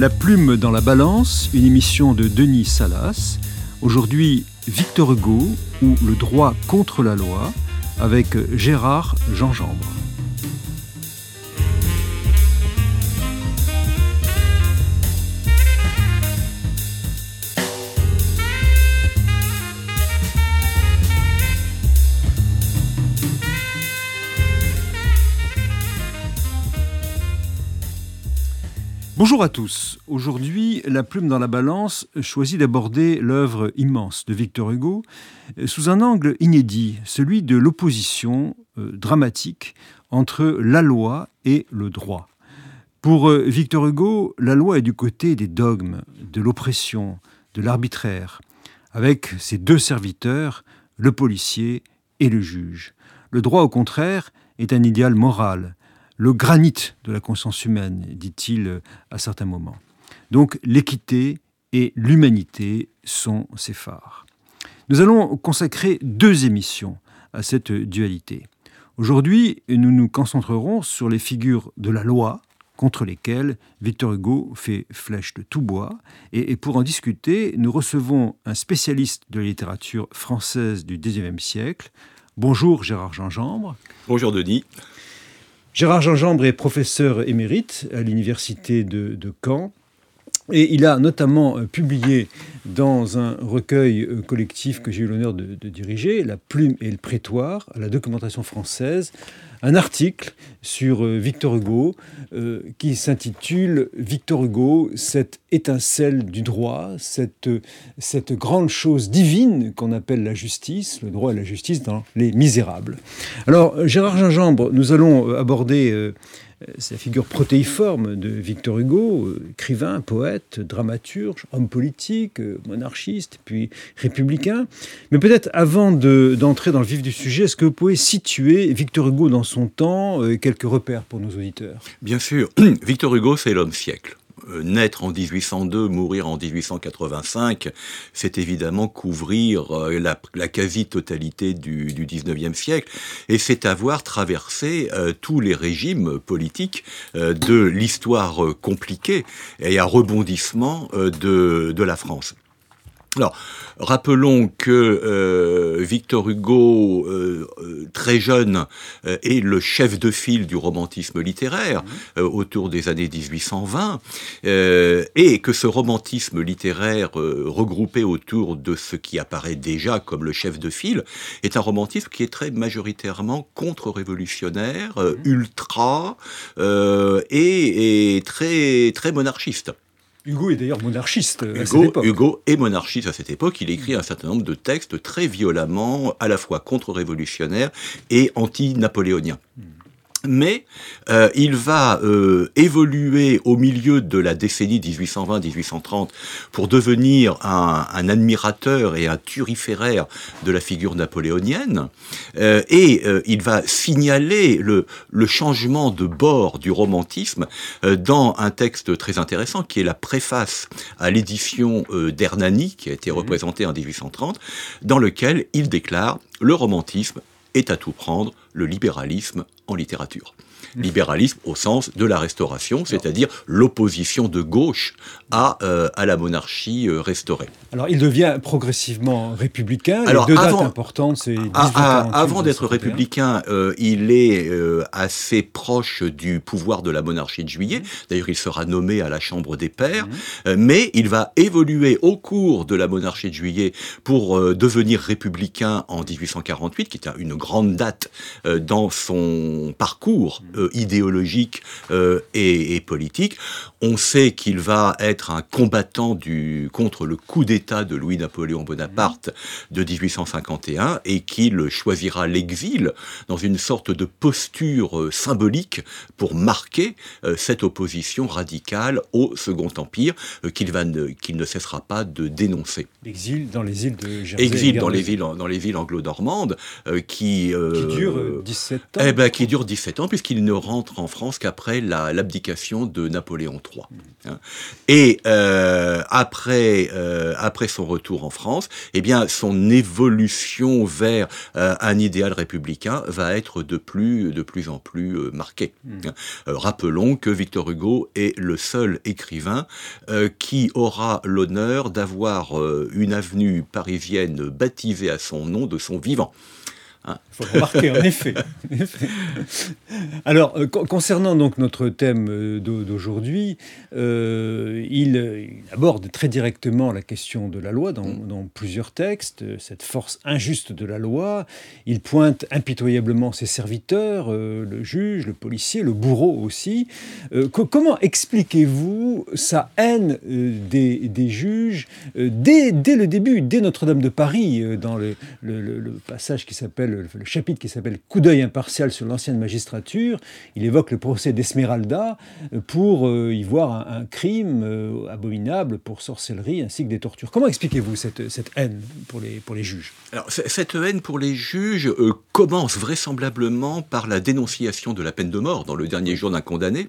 La plume dans la balance, une émission de Denis Salas. Aujourd'hui, Victor Hugo ou le droit contre la loi avec Gérard Jean-Jambre. Bonjour à tous. Aujourd'hui, La plume dans la balance choisit d'aborder l'œuvre immense de Victor Hugo euh, sous un angle inédit, celui de l'opposition euh, dramatique entre la loi et le droit. Pour euh, Victor Hugo, la loi est du côté des dogmes, de l'oppression, de l'arbitraire, avec ses deux serviteurs, le policier et le juge. Le droit, au contraire, est un idéal moral, le granit de la conscience humaine, dit-il à certains moments. Donc l'équité et l'humanité sont ses phares. Nous allons consacrer deux émissions à cette dualité. Aujourd'hui, nous nous concentrerons sur les figures de la loi contre lesquelles Victor Hugo fait flèche de tout bois. Et, pour en discuter, nous recevons un spécialiste de la littérature française du XIXe siècle. Bonjour Gérard Gingembre. Bonjour Denis. Gérard Gingembre est professeur émérite à l'université de, Caen. Et il a notamment euh, publié dans un recueil euh, collectif que j'ai eu l'honneur de, diriger, La plume et le prétoire, la documentation française, un article sur euh, Victor Hugo qui s'intitule Victor Hugo, cette étincelle du droit, cette, grande chose divine qu'on appelle la justice, le droit et la justice dans Les Misérables. Alors, Gérard Gingembre, nous allons aborder c'est la figure protéiforme de Victor Hugo, euh, écrivain, poète, dramaturge, homme politique, euh, monarchiste, puis républicain. Mais peut-être avant d'entrer dans le vif du sujet, est-ce que vous pouvez situer Victor Hugo dans son temps, quelques repères pour nos auditeurs? Bien sûr, Victor Hugo, c'est l'homme siècle. Euh, naître en 1802, mourir en 1885, c'est évidemment couvrir euh, la, quasi-totalité du, du 19e siècle, et c'est avoir traversé euh, tous les régimes politiques de l'histoire compliquée et à rebondissement de, de la France. Alors, rappelons que euh, Victor Hugo, euh, euh, très jeune, est le chef de file du romantisme littéraire mmh. autour des années 1820, et que ce romantisme littéraire regroupé autour de ce qui apparaît déjà comme le chef de file est un romantisme qui est très majoritairement contre-révolutionnaire, mmh. ultra et, et, très très monarchiste. Hugo est d'ailleurs monarchiste à cette époque. Hugo est monarchiste à cette époque. Il écrit un certain nombre de textes très violemment, à la fois contre-révolutionnaires et anti-napoléoniens. Hmm mais euh, il va euh, évoluer au milieu de la décennie 1820-1830 pour devenir un, admirateur et un turiféraire de la figure napoléonienne, euh, et il va signaler le, le, changement de bord du romantisme dans un texte très intéressant qui est la préface à l'édition d'Hernani, qui a été mmh. représentée en 1830, dans lequel il déclare le romantisme est à tout prendre le libéralisme en littérature. Libéralisme au sens de la restauration, c'est-à-dire l'opposition de gauche à, euh, à la monarchie euh, restaurée. Alors il devient progressivement républicain. Alors, deux avant, dates importantes, c'est Avant d'être républicain, euh, il est assez proche du pouvoir de la monarchie de juillet. D'ailleurs, il sera nommé à la Chambre des Pairs. Mmh. mais il va évoluer au cours de la monarchie de juillet pour devenir républicain en 1848, qui est une grande date dans son parcours. Euh, idéologique euh, et, politique. On sait qu'il va être un combattant du, contre le coup d'État de Louis-Napoléon Bonaparte de 1851 et qu'il choisira l'exil dans une sorte de posture euh, symbolique pour marquer cette opposition radicale au Second Empire qu'il qu'il ne cessera pas de dénoncer. L'exil dans les îles de Jersey. Exil dans les villes, dans les villes anglo-normandes qui, qui dure 17 ans. Eh ben, qui dure 17 ans puisqu'il il ne rentre en France qu'après l'abdication de Napoléon III. Hein. Et euh, après, euh, après son retour en France, eh bien, son évolution vers euh, un idéal républicain va être de plus, de plus en plus marquée. Hmm. Hein. rappelons que Victor Hugo est le seul écrivain qui aura l'honneur d'avoir une avenue parisienne baptisée à son nom de son vivant. Il faut le remarquer, en effet. Alors, euh, concernant donc notre thème euh, d'aujourd'hui, euh, il, aborde très directement la question de la loi dans, mm. dans, plusieurs textes, cette force injuste de la loi. Il pointe impitoyablement ses serviteurs, le juge, le policier, le bourreau aussi. comment expliquez-vous sa haine des, des, juges dès, dès, le début, dès Notre-Dame de Paris, dans le, le, le passage qui s'appelle le, chapitre qui s'appelle Coup d'œil impartial sur l'ancienne magistrature, il évoque le procès d'Esmeralda euh, pour euh, y voir un, crime euh, abominable pour sorcellerie ainsi que des tortures. Comment expliquez-vous cette, haine pour les, pour juges? Cette haine pour les juges commence vraisemblablement par la dénonciation de la peine de mort dans le dernier jour d'un condamné.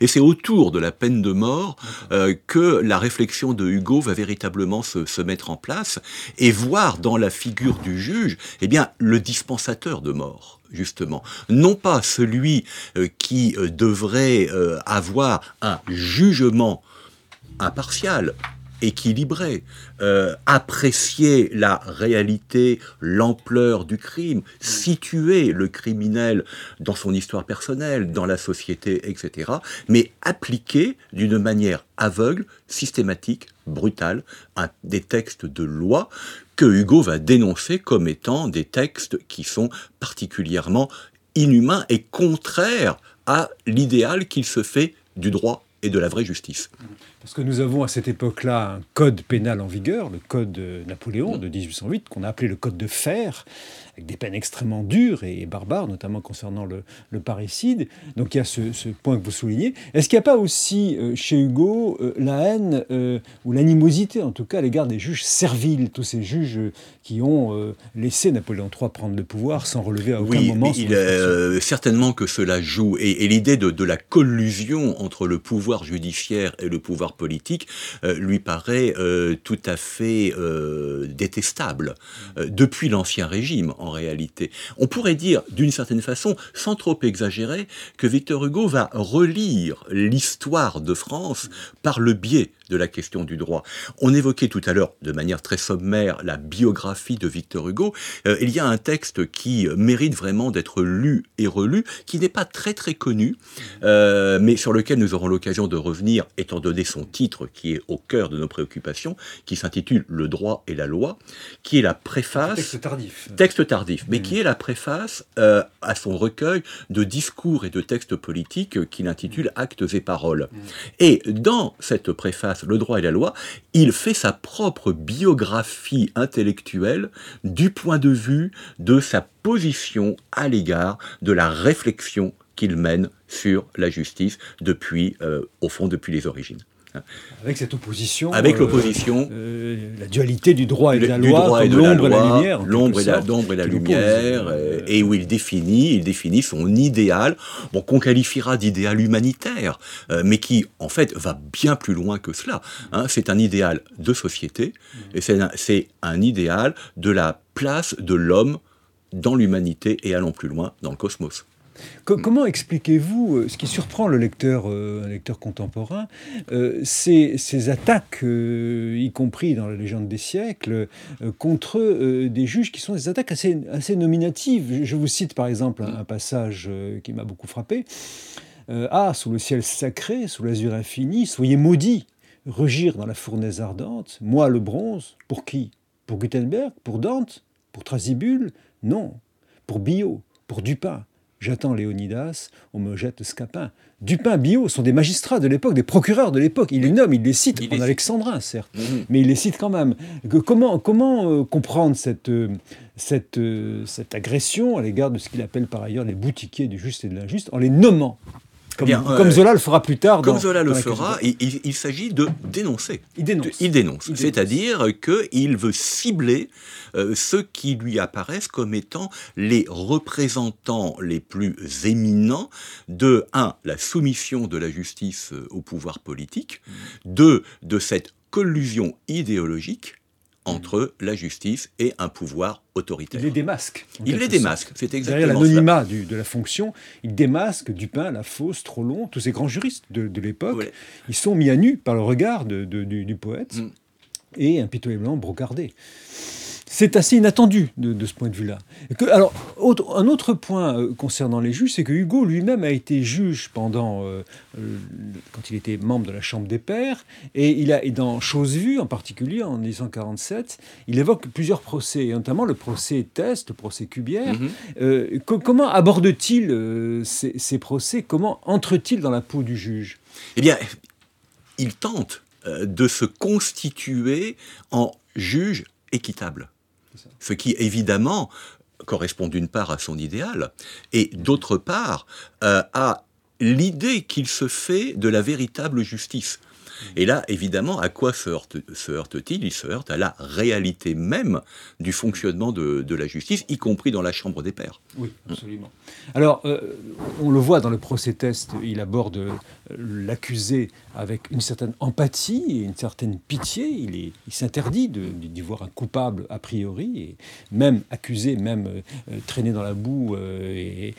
Et c'est autour de la peine de mort euh, que la réflexion de Hugo va véritablement se, mettre en place et voir dans la figure du juge, eh bien, le dispensateur de mort justement, non pas celui euh, qui euh, devrait avoir un jugement impartial, équilibré, euh, apprécier la réalité, l'ampleur du crime, situer le criminel dans son histoire personnelle, dans la société, etc., mais appliquer d'une manière aveugle, systématique, brutale, des textes de loi que Hugo va dénoncer comme étant des textes qui sont particulièrement inhumains et contraires à l'idéal qu'il se fait du droit et de la vraie justice. Parce que nous avons à cette époque-là un code pénal en vigueur, le code Napoléon de 1808, qu'on a appelé le code de fer, avec des peines extrêmement dures et barbares, notamment concernant le, parricide. Donc il y a ce, point que vous soulignez. Est-ce qu'il n'y a pas aussi euh, chez Hugo euh, la haine euh, ou l'animosité, en tout cas, à l'égard des juges serviles, tous ces juges qui ont laissé Napoléon III prendre le pouvoir sans relever à aucun moment son il, Certainement que cela joue. Et, l'idée de, de la collusion entre le pouvoir judiciaire et le pouvoir politique euh, lui paraît euh, tout à fait euh, détestable, depuis l'Ancien Régime en réalité. On pourrait dire d'une certaine façon, sans trop exagérer, que Victor Hugo va relire l'histoire de France par le biais de la question du droit. On évoquait tout à l'heure, de manière très sommaire, la biographie de Victor Hugo. Euh, il y a un texte qui mérite vraiment d'être lu et relu, qui n'est pas très très connu, euh, mais sur lequel nous aurons l'occasion de revenir, étant donné son titre qui est au cœur de nos préoccupations, qui s'intitule Le droit et la loi, qui est la préface... Texte tardif. Texte tardif, mais mm. qui est la préface euh, à son recueil de discours et de textes politiques qu'il intitule Actes et paroles. Mm. Et dans cette préface, le droit et la loi, il fait sa propre biographie intellectuelle du point de vue de sa position à l'égard de la réflexion qu'il mène sur la justice depuis, euh, au fond, depuis les origines. Avec cette opposition. Avec euh, l'opposition. Euh, la dualité du droit et de la loi, l'ombre et la lumière. L'ombre et, la, et la lumière, euh, et où il définit, il définit son idéal, bon, qu'on qualifiera d'idéal humanitaire, mais qui, en fait, va bien plus loin que cela. Hein. C'est un idéal de société, et c'est un, un idéal de la place de l'homme dans l'humanité et allant plus loin dans le cosmos comment expliquez-vous euh, ce qui surprend le lecteur, euh, un lecteur contemporain, euh, ces, attaques, y compris dans la légende des siècles, contre des juges qui sont des attaques assez, assez nominatives? Je vous cite par exemple un, passage qui m'a beaucoup frappé. ah, sous le ciel sacré, sous l'azur infini, soyez maudits, rugir dans la fournaise ardente, moi le bronze, pour qui? Pour Gutenberg Pour Dante Pour Trasibule Non, pour Biot, pour Dupin, J'attends Léonidas, on me jette Scapin. Dupin, Bio sont des magistrats de l'époque, des procureurs de l'époque. Il les nomme, il les cite, en alexandrin certes, mais il les cite quand même. comment comment euh, comprendre cette, euh, cette, euh, cette agression à l'égard de ce qu'il appelle par ailleurs les boutiquiers du juste et de l'injuste en les nommant? Comme, euh, Zola le fera plus tard. Comme Zola le fera, il, s'agit de dénoncer. Il dénonce. il dénonce. C'est-à-dire qu'il veut cibler euh, ceux qui lui apparaissent comme étant les représentants les plus éminents de, un, la soumission de la justice euh, au pouvoir politique, deux, de cette collusion idéologique entre la justice et un pouvoir autoritaire. Il les démasque. Il les démasque, c'est exactement Derrière l'anonymat de la fonction, il démasque Dupin, La Fosse, Trollon, tous ces grands juristes de, l'époque. Ils sont mis à nu par le regard du, poète mm. et impitoyablement brocardés c'est assez inattendu de, ce point de vue-là. Alors, un autre point euh, concernant les juges, c'est que Hugo lui-même a été juge pendant, euh, quand il était membre de la Chambre des Pairs, et il a, et dans Chose Vue en particulier, en 1847, il évoque plusieurs procès, notamment le procès Test, le procès Cubière. Mhm. Euh, comment aborde-t-il ces, ces, procès? Comment entre-t-il dans la peau du juge? Eh bien, il tente de se constituer en juge équitable. Ce qui, évidemment, correspond d'une part à son idéal, et d'autre part euh, à l'idée qu'il se fait de la véritable justice. Et là, évidemment, à quoi se heurte-t-il? Il se heurte à la réalité même du fonctionnement de, la justice, y compris dans la Chambre des pairs. Oui, absolument. Alors, euh, on le voit dans le procès-test, il aborde euh, l'accusé avec une certaine empathie et une certaine pitié. Il, s'interdit d'y voir un coupable a priori, et même accusé, même euh, traîné dans la boue et,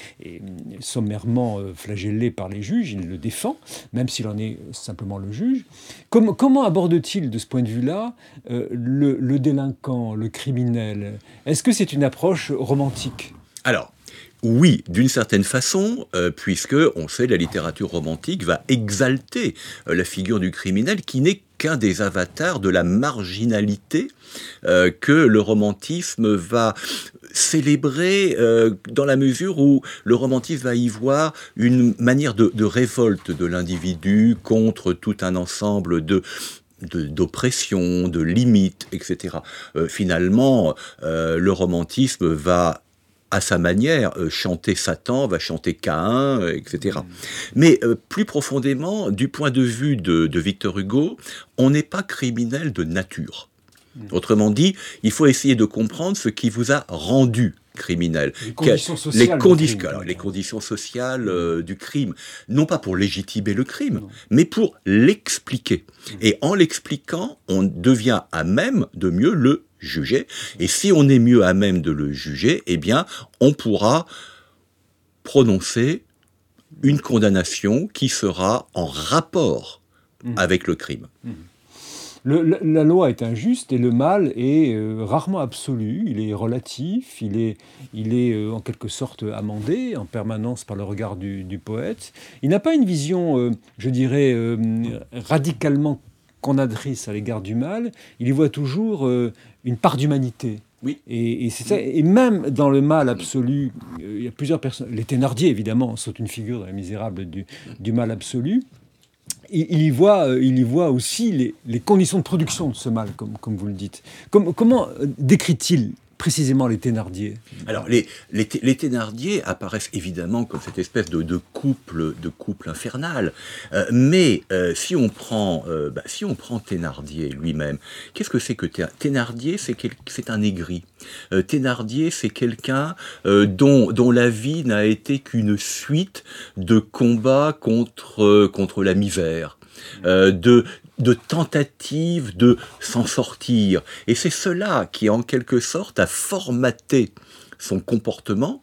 sommairement flagellé par les juges, il le défend, même s'il en est simplement le juge. comment aborde-t-il de ce point de vue-là le, le délinquant, le criminel? Est-ce que c'est une approche romantique? Alors, oui, d'une certaine façon, euh, puisque on sait la littérature romantique va exalter euh, la figure du criminel qui n'est qu'un des avatars de la marginalité euh, que le romantisme va célébrer dans la mesure où le romantisme va y voir une manière de, révolte de l'individu contre tout un ensemble de d'oppression, de, limites, etc. finalement, le romantisme va à sa manière, euh, chanter Satan, va chanter Caïn, euh, etc. Mais euh, plus profondément, du point de vue de, Victor Hugo, on n'est pas criminel de nature. Mm. Autrement dit, il faut essayer de comprendre ce qui vous a rendu criminel. Les conditions sociales, les conditions sociales du crime. Non pas pour légitimer le crime, mais pour l'expliquer. Mm. Et en l'expliquant, on devient à même de mieux le juger. Et si on est mieux à même de le juger, eh bien, on pourra prononcer une condamnation qui sera en rapport mmh. avec le crime. Mmh. la, loi est injuste et le mal est euh, rarement absolu, il est relatif, il est, il est euh, en quelque sorte amendé en permanence par le regard du, poète. Il n'a pas une vision, euh, je dirais, radicalement qu'on adresse à l'égard du mal, il y voit toujours euh, une part d'humanité. Oui. Et, c'est ça. Et même dans le mal absolu, euh, il y a plusieurs personnes. Les Thénardier, évidemment, sont une figure dans Les Misérables du, du mal absolu. il y voit, euh, il y voit aussi les, les, conditions de production de ce mal, comme, comme vous le dites. comment décrit-il précisément les Thénardier Alors, les, les, Thénardier apparaissent évidemment comme cette espèce de, couple, de couple infernal. Euh, mais euh, si, on prend, euh, bah, si on prend Thénardier lui-même, qu'est-ce que c'est que Thénardier C'est un aigri. Thénardier, c'est quelqu'un dont, dont la vie n'a été qu'une suite de combats contre, contre la misère. de, de tentative de s'en sortir. Et c'est cela qui, en quelque sorte, a formaté son comportement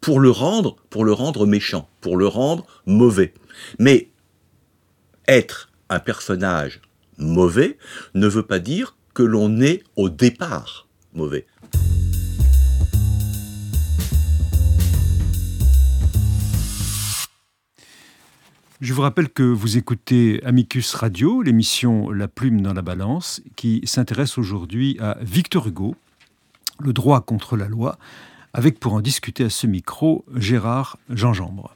pour le rendre, pour le rendre méchant, pour le rendre mauvais. Mais être un personnage mauvais ne veut pas dire que l'on est au départ mauvais. Je vous rappelle que vous écoutez Amicus Radio, l'émission La plume dans la balance, qui s'intéresse aujourd'hui à Victor Hugo, le droit contre la loi, avec pour en discuter à ce micro Gérard Gingembre.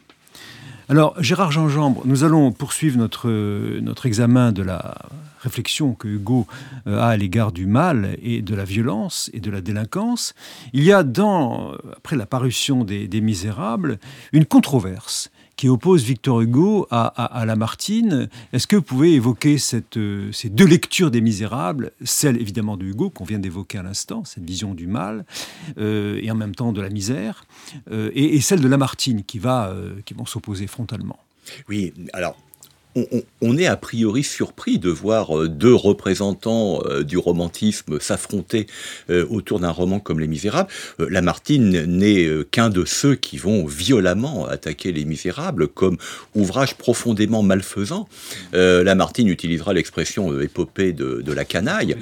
Alors, Gérard Gingembre, nous allons poursuivre notre, examen de la réflexion que Hugo euh, a à l'égard du mal et de la violence et de la délinquance. Il y a dans, après la parution des Misérables, une controverse qui oppose Victor Hugo à, Lamartine. Est-ce que vous pouvez évoquer cette, ces deux lectures des Misérables, celle évidemment de Hugo qu'on vient d'évoquer à l'instant, cette vision du mal, et en même temps de la misère, et, celle de Lamartine qui, va, qui vont s'opposer frontalement? Oui, alors on, est a priori surpris de voir euh, deux représentants euh, du romantisme s'affronter euh, autour d'un roman comme Les Misérables. Lamartine n'est qu'un de ceux qui vont violemment attaquer Les Misérables comme ouvrage profondément malfaisant. Lamartine utilisera l'expression épopée de, de, la canaille.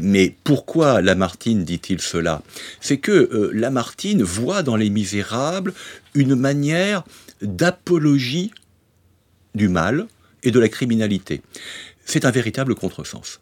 mais pourquoi Lamartine dit-il cela? C'est que Lamartine voit dans Les Misérables une manière d'apologie du mal, et de la criminalité. C'est un véritable contresens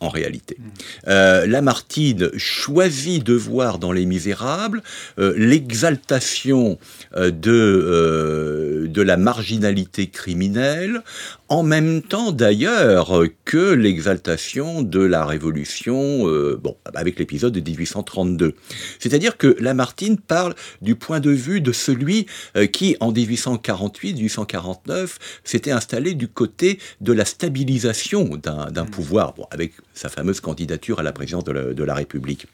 en réalité. Mm. Euh, Lamartine choisit de voir dans Les Misérables euh, l'exaltation euh, de, de la marginalité criminelle en même temps d'ailleurs que l'exaltation de la Révolution, euh, bon, avec l'épisode de 1832. C'est-à-dire que Lamartine parle du point de vue de celui euh, qui, en 1848-1849, s'était installé du côté de la stabilisation d'un mmh. pouvoir, bon, avec sa fameuse candidature à la présidence de la, de la République.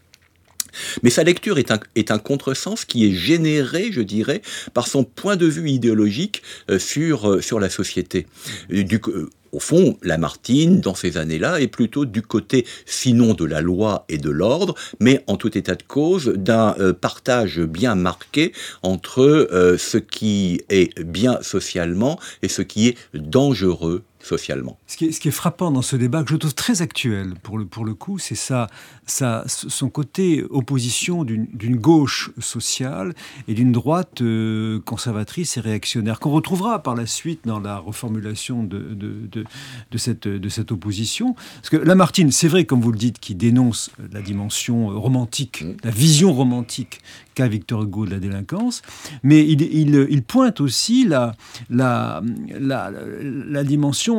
Mais sa lecture est un, contresens qui est généré, je dirais, par son point de vue idéologique euh, sur, euh, sur la société. Euh, au fond, Lamartine, dans ces années-là, est plutôt du côté, sinon de la loi et de l'ordre, mais en tout état de cause, d'un partage bien marqué entre ce qui est bien socialement et ce qui est dangereux socialement. Ce qui, est, ce qui, est, frappant dans ce débat, que je trouve très actuel pour le, pour le coup, c'est ça, ça, son côté opposition d'une gauche sociale et d'une droite euh, conservatrice et réactionnaire, qu'on retrouvera par la suite dans la reformulation de, de, de, de, cette, de cette opposition. Parce que Lamartine, c'est vrai, comme vous le dites, qui dénonce la dimension romantique, mmh. la vision romantique qu'a Victor Hugo de la délinquance, mais il, il, il pointe aussi la, la, la, la dimension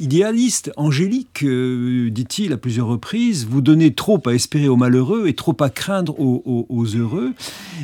idéaliste, angélique, euh, dit-il à plusieurs reprises. Vous donnez trop à espérer aux malheureux et trop à craindre aux, heureux.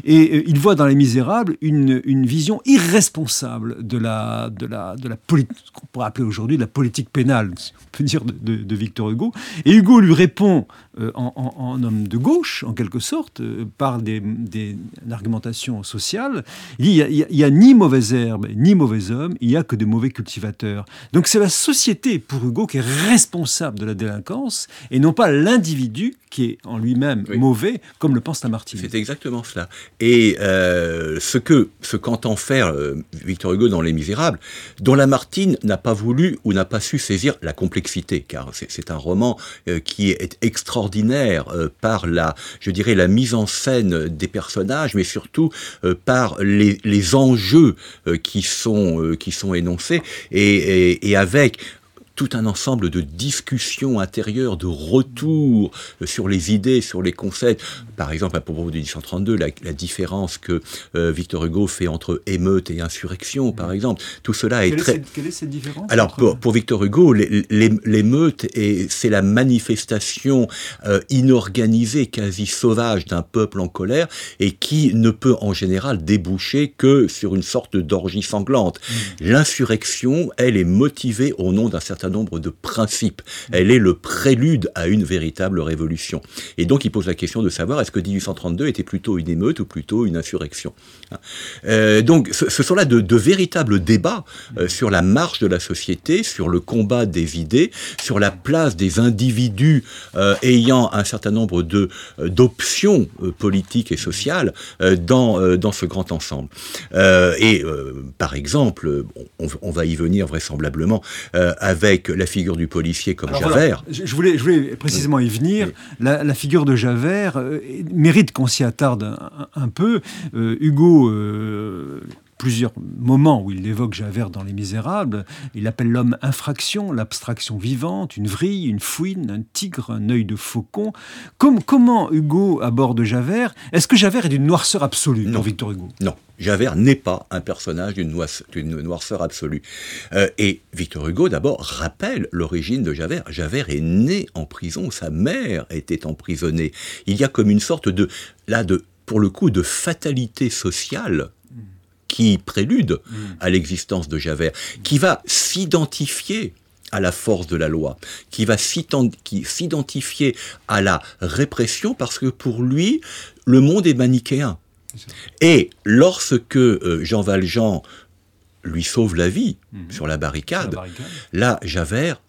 Et euh, il voit dans Les Misérables une, vision irresponsable de la, de la, de la politique, qu'on pourrait appeler aujourd'hui la politique pénale, si on peut dire, de, Victor Hugo. Et Hugo lui répond euh, en, homme de gauche, en quelque sorte, par des, des, une argumentation sociale. Il n'y a, a, ni mauvaise herbe, ni mauvais homme, il n'y a que de mauvais cultivateurs. Donc c'est la société, pour Hugo, qui est responsable de la délinquance, et non pas l'individu qui est en lui-même mauvais, comme le pense Lamartine. C'est exactement cela. Et euh, ce que ce qu'entend faire euh, Victor Hugo dans Les Misérables, dont Lamartine n'a pas voulu ou n'a pas su saisir la complexité, car c'est un roman euh, qui est extraordinaire par la, je dirais, la mise en scène des personnages, mais surtout par les, les enjeux qui sont qui sont énoncés et, et avec tout un ensemble de discussions intérieures, de retours euh, sur les idées, sur les concepts. Par exemple, à propos de 1832, la, la différence que euh, Victor Hugo fait entre émeute et insurrection, par exemple. Tout cela est très... quelle est cette différence Alors, pour, Victor Hugo, l'émeute, c'est la manifestation euh, inorganisée, quasi sauvage d'un peuple en colère et qui ne peut en général déboucher que sur une sorte d'orgie sanglante. Mmh. L'insurrection, elle est motivée au nom d'un certain nombre de principes. Elle est le prélude à une véritable révolution. Et donc il pose la question de savoir est-ce que 1832 était plutôt une émeute ou plutôt une insurrection. Hein. Euh, donc ce, sont là de, véritables débats euh, sur la marche de la société, sur le combat des idées, sur la place des individus euh, ayant un certain nombre de d'options politiques et sociales dans dans ce grand ensemble. et par exemple, on, on, va y venir vraisemblablement avec la figure du policier comme Javert. je, voulais, je voulais précisément y venir. La, figure de Javert euh, mérite qu'on s'y attarde un, peu. Euh, Hugo euh, plusieurs moments où il évoque Javert dans Les Misérables. Il appelle l'homme infraction, l'abstraction vivante, une vrille, une fouine, un tigre, un œil de faucon. Comme, comment Hugo aborde Javert? Est-ce que Javert est d'une noirceur absolue non. Victor Hugo? Non. Javert n'est pas un personnage d'une noirceur, absolue. Euh, et Victor Hugo, d'abord, rappelle l'origine de Javert. Javert est né en prison, sa mère était emprisonnée. Il y a comme une sorte de, là, de, pour le coup, de fatalité sociale qui prélude à l'existence de Javert, qui va s'identifier à la force de la loi, qui va s'identifier à la répression parce que pour lui, le monde est manichéen. Et lorsque euh, Jean Valjean lui sauve la vie mhm. sur, la barricade, là, Javert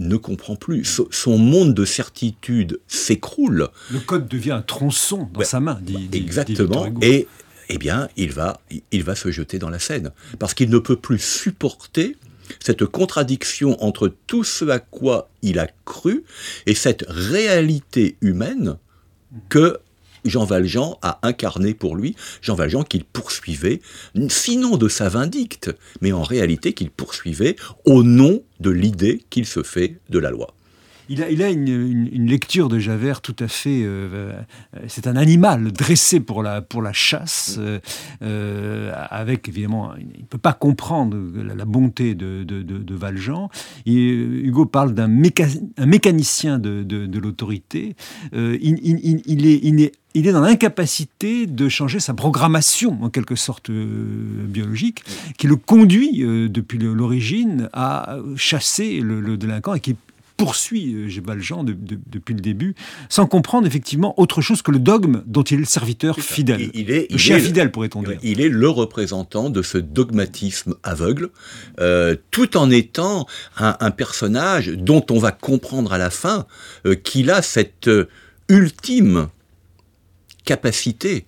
ne comprend plus. son monde de certitude s'écroule. Le code devient un tronçon dans sa main, dit, Exactement. et eh bien, il va, il va se jeter dans la Seine. Parce qu'il ne peut plus supporter cette contradiction entre tout ce à quoi il a cru et cette réalité humaine que Jean Valjean a incarné pour lui, Jean Valjean qu'il poursuivait, sinon de sa vindicte, mais en réalité qu'il poursuivait au nom de l'idée qu'il se fait de la loi. Il a, une, lecture de Javert tout à fait. Euh, euh, c'est un animal dressé pour la, chasse, euh, avec évidemment, il ne peut pas comprendre la, bonté de, Valjean. Hugo parle d'un mécanicien de, l'autorité. il, est, dans l'incapacité de changer sa programmation, en quelque sorte biologique, qui le conduit depuis l'origine à chasser le, le, délinquant et qui poursuit euh, Valjean depuis le début, sans comprendre effectivement autre chose que le dogme dont il est le serviteur fidèle. Il, est, le chien fidèle, pourrait-on dire. Il est le représentant de ce dogmatisme aveugle, euh, tout en étant un, personnage dont on va comprendre à la fin euh, qu'il a cette ultime capacité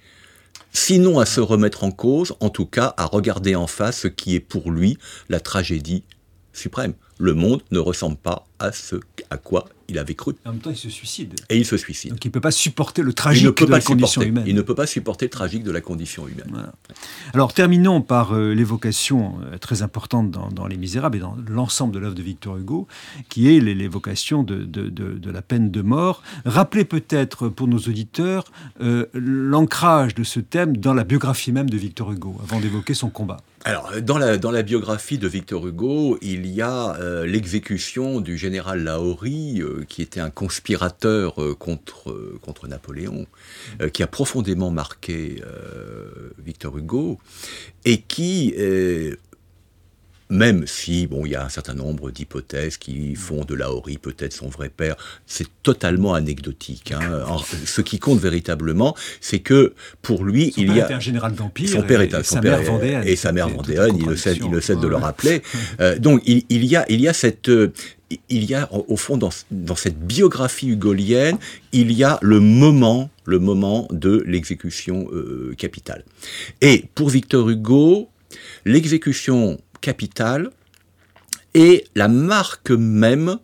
sinon à se remettre en cause, en tout cas à regarder en face ce qui est pour lui la tragédie suprême. Le monde ne ressemble pas à ce à quoi il avait cru. En même temps, il se suicide. Et il se suicide. Donc il ne peut pas supporter le tragique de la condition humaine. Il ne peut pas supporter le tragique de la condition humaine. Alors terminons par euh, l'évocation euh, très importante dans, Les Misérables et dans l'ensemble de l'œuvre de Victor Hugo, qui est l'évocation de, de, la peine de mort. Rappelez peut-être pour nos auditeurs euh, l'ancrage de ce thème dans la biographie même de Victor Hugo, avant d'évoquer son combat. Alors, dans la, dans la biographie de Victor Hugo, il y a l'exécution du général Lahorie, qui était un conspirateur euh, contre, euh, contre Napoléon, euh, qui a profondément marqué Victor Hugo, et qui même si, bon, il y a un certain nombre d'hypothèses qui font de Laori peut-être son vrai père, c'est totalement anecdotique. Hein. ce qui compte véritablement, c'est que pour lui, il y a... un général d'Empire. Son père est un... Son père vendéenne. Et sa mère vendéenne, il le cède, il le cède de le rappeler. donc, il, il, y a, il y a cette il y a au fond dans, cette biographie hugolienne, il y a le moment, le moment de l'exécution euh, capitale. Et pour Victor Hugo, l'exécution capitale est la marque même,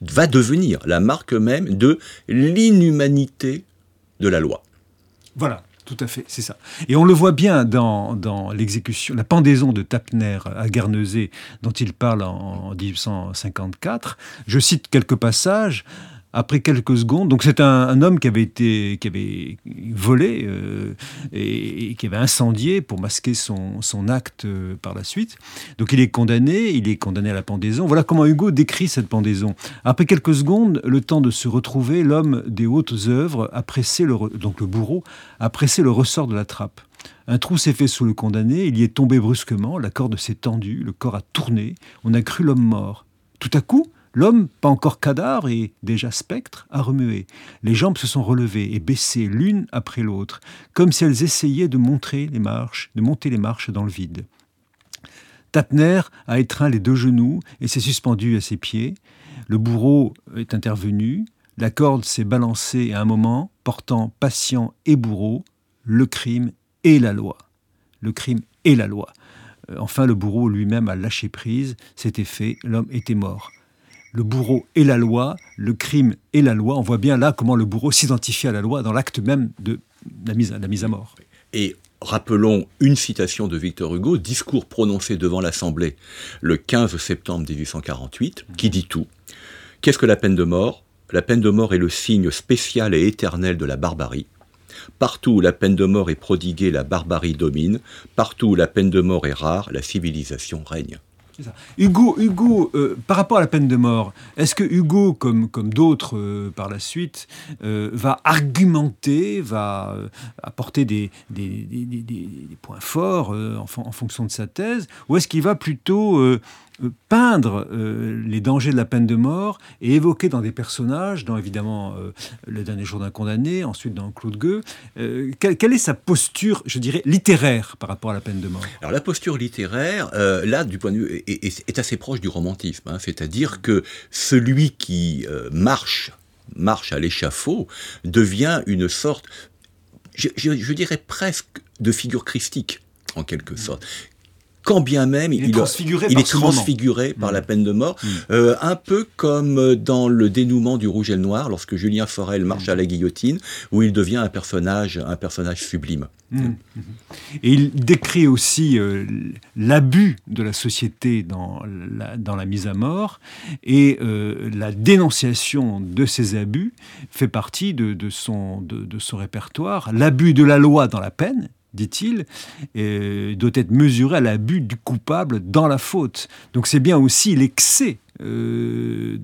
va devenir la marque même de l'inhumanité de la loi. Voilà. Tout à fait, c'est ça. Et on le voit bien dans, dans l'exécution, la pendaison de Tapner à Guernesey, dont il parle en, en 1854. Je cite quelques passages après quelques secondes. Donc c'est un, homme qui avait été, qui avait volé euh, et, qui avait incendié pour masquer son, son acte euh, par la suite. Donc il est condamné, il est condamné à la pendaison. Voilà comment Hugo décrit cette pendaison. Après quelques secondes, le temps de se retrouver, l'homme des hautes œuvres a pressé le, donc le bourreau a pressé le ressort de la trappe. Un trou s'est fait sous le condamné, il y est tombé brusquement, la corde s'est tendue, le corps a tourné, on a cru l'homme mort. Tout à coup, L'homme, pas encore cadavre et déjà spectre, a remué. Les jambes se sont relevées et baissées l'une après l'autre, comme si elles essayaient de montrer les marches, de monter les marches dans le vide. Tapner a étreint les deux genoux et s'est suspendu à ses pieds. Le bourreau est intervenu. La corde s'est balancée à un moment, portant patient et bourreau, le crime et la loi. Le crime et la loi. Euh, enfin, le bourreau lui-même a lâché prise. C'était fait. L'homme était mort le bourreau et la loi, le crime et la loi. On voit bien là comment le bourreau s'identifie à la loi dans l'acte même de la mise, la mise à mort. Et rappelons une citation de Victor Hugo, discours prononcé devant l'Assemblée le 15 septembre 1848, qui dit tout. Qu'est-ce que la peine de mort? La peine de mort est le signe spécial et éternel de la barbarie. Partout où la peine de mort est prodiguée, la barbarie domine. Partout où la peine de mort est rare, la civilisation règne. Hugo, Hugo euh, par rapport à la peine de mort, est-ce que Hugo, comme, d'autres euh, par la suite, euh, va argumenter, va apporter des, points forts en, fonction de sa thèse, ou est-ce qu'il va plutôt peindre les dangers de la peine de mort et évoquer dans des personnages, dans évidemment Le dernier jour d'un condamné, ensuite dans Claude Gueux, quelle, est sa posture, je dirais, littéraire par rapport à la peine de mort? Alors la posture littéraire, là, du point de vue est, assez proche du romantisme. Hein. C'est-à-dire que celui qui euh, marche, marche à l'échafaud, devient une sorte, je, dirais presque, de figure christique, en quelque sorte quand bien même il, est transfiguré, il est transfiguré par la mmh. peine de mort, mmh. euh, un peu comme dans le dénouement du Rouge et le Noir, lorsque Julien Forel marche à la guillotine, où il devient un personnage, un personnage sublime. Mmh. Et il décrit aussi euh, l'abus de la société dans la, dans la mise à mort, et euh, la dénonciation de ces abus fait partie de, de son, de, de son répertoire. L'abus de la loi dans la peine, dit-il, doit être mesuré à l'abus du coupable dans la faute. Donc c'est bien aussi l'excès euh,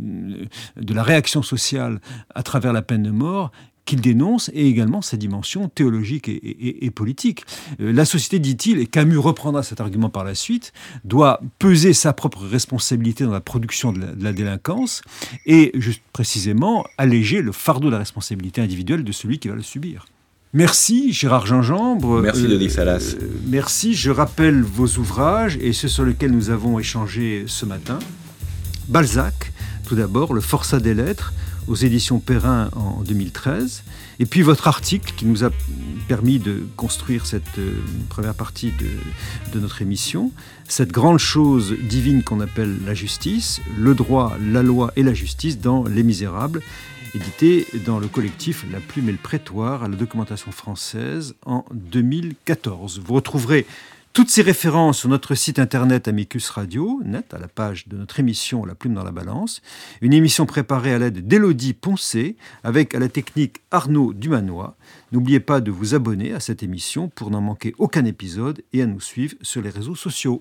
de la réaction sociale à travers la peine de mort qu'il dénonce et également sa dimension théologique et, politique. Euh, la société, dit-il, et Camus reprendra cet argument par la suite, doit peser sa propre responsabilité dans la production de la, de la délinquance et, juste précisément, alléger le fardeau de la responsabilité individuelle de celui qui va le subir. Merci Gérard Gingembre. Merci Denis Salas. Euh, merci, je rappelle vos ouvrages et ceux sur lesquels nous avons échangé ce matin. Balzac, tout d'abord, Le Forçat des lettres, aux éditions Perrin en 2013. Et puis votre article qui nous a permis de construire cette euh, première partie de, de, notre émission, cette grande chose divine qu'on appelle la justice, le droit, la loi et la justice dans Les Misérables, édité dans le collectif La Plume et le Prétoire à la documentation française en 2014. Vous retrouverez toutes ces références sur notre site internet Amicus Radio, net, à la page de notre émission La Plume dans la Balance, une émission préparée à l'aide d'Élodie Poncé, avec à la technique Arnaud Dumanois. N'oubliez pas de vous abonner à cette émission pour n'en manquer aucun épisode et à nous suivre sur les réseaux sociaux.